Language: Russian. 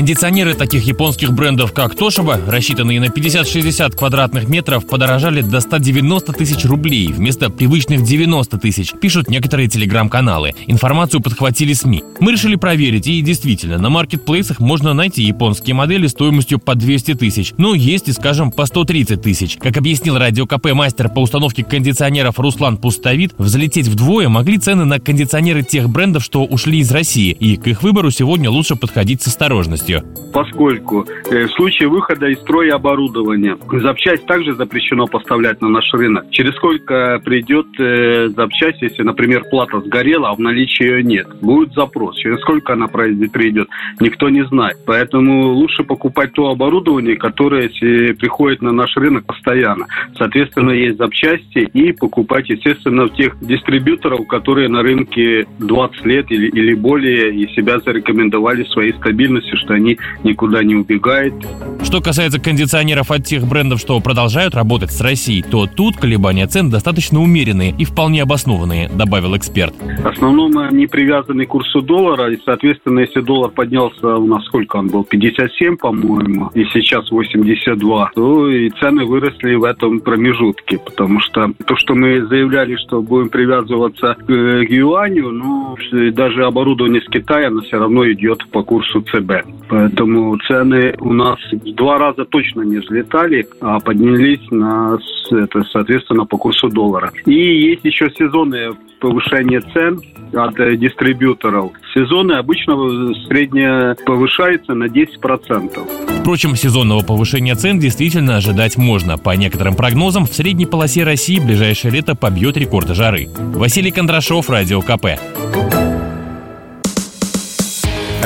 Кондиционеры таких японских брендов, как Тошиба, рассчитанные на 50-60 квадратных метров, подорожали до 190 тысяч рублей вместо привычных 90 тысяч, пишут некоторые телеграм-каналы. Информацию подхватили СМИ. Мы решили проверить, и действительно, на маркетплейсах можно найти японские модели стоимостью по 200 тысяч, но есть и, скажем, по 130 тысяч. Как объяснил радио КП мастер по установке кондиционеров Руслан Пустовит, взлететь вдвое могли цены на кондиционеры тех брендов, что ушли из России, и к их выбору сегодня лучше подходить с осторожностью полностью. Поскольку э, в случае выхода из строя оборудования запчасть также запрещено поставлять на наш рынок. Через сколько придет э, запчасть, если, например, плата сгорела, а в наличии ее нет? Будет запрос. Через сколько она придет, никто не знает. Поэтому лучше покупать то оборудование, которое приходит на наш рынок постоянно. Соответственно, есть запчасти и покупать, естественно, в тех дистрибьюторов, которые на рынке 20 лет или, или более и себя зарекомендовали своей стабильностью, они никуда не убегают. Что касается кондиционеров от тех брендов, что продолжают работать с Россией, то тут колебания цен достаточно умеренные и вполне обоснованные, добавил эксперт. В основном они привязаны к курсу доллара, и, соответственно, если доллар поднялся у нас сколько он был, 57, по-моему, и сейчас 82, то и цены выросли в этом промежутке, потому что то, что мы заявляли, что будем привязываться к юаню, ну, даже оборудование с Китая, оно все равно идет по курсу ЦБ. Поэтому цены у нас в два раза точно не взлетали, а поднялись на, это, соответственно, по курсу доллара. И есть еще сезонные повышение цен от э, дистрибьюторов. Сезоны обычно среднее повышается на 10%. Впрочем, сезонного повышения цен действительно ожидать можно. По некоторым прогнозам, в средней полосе России ближайшее лето побьет рекорды жары. Василий Кондрашов, Радио КП.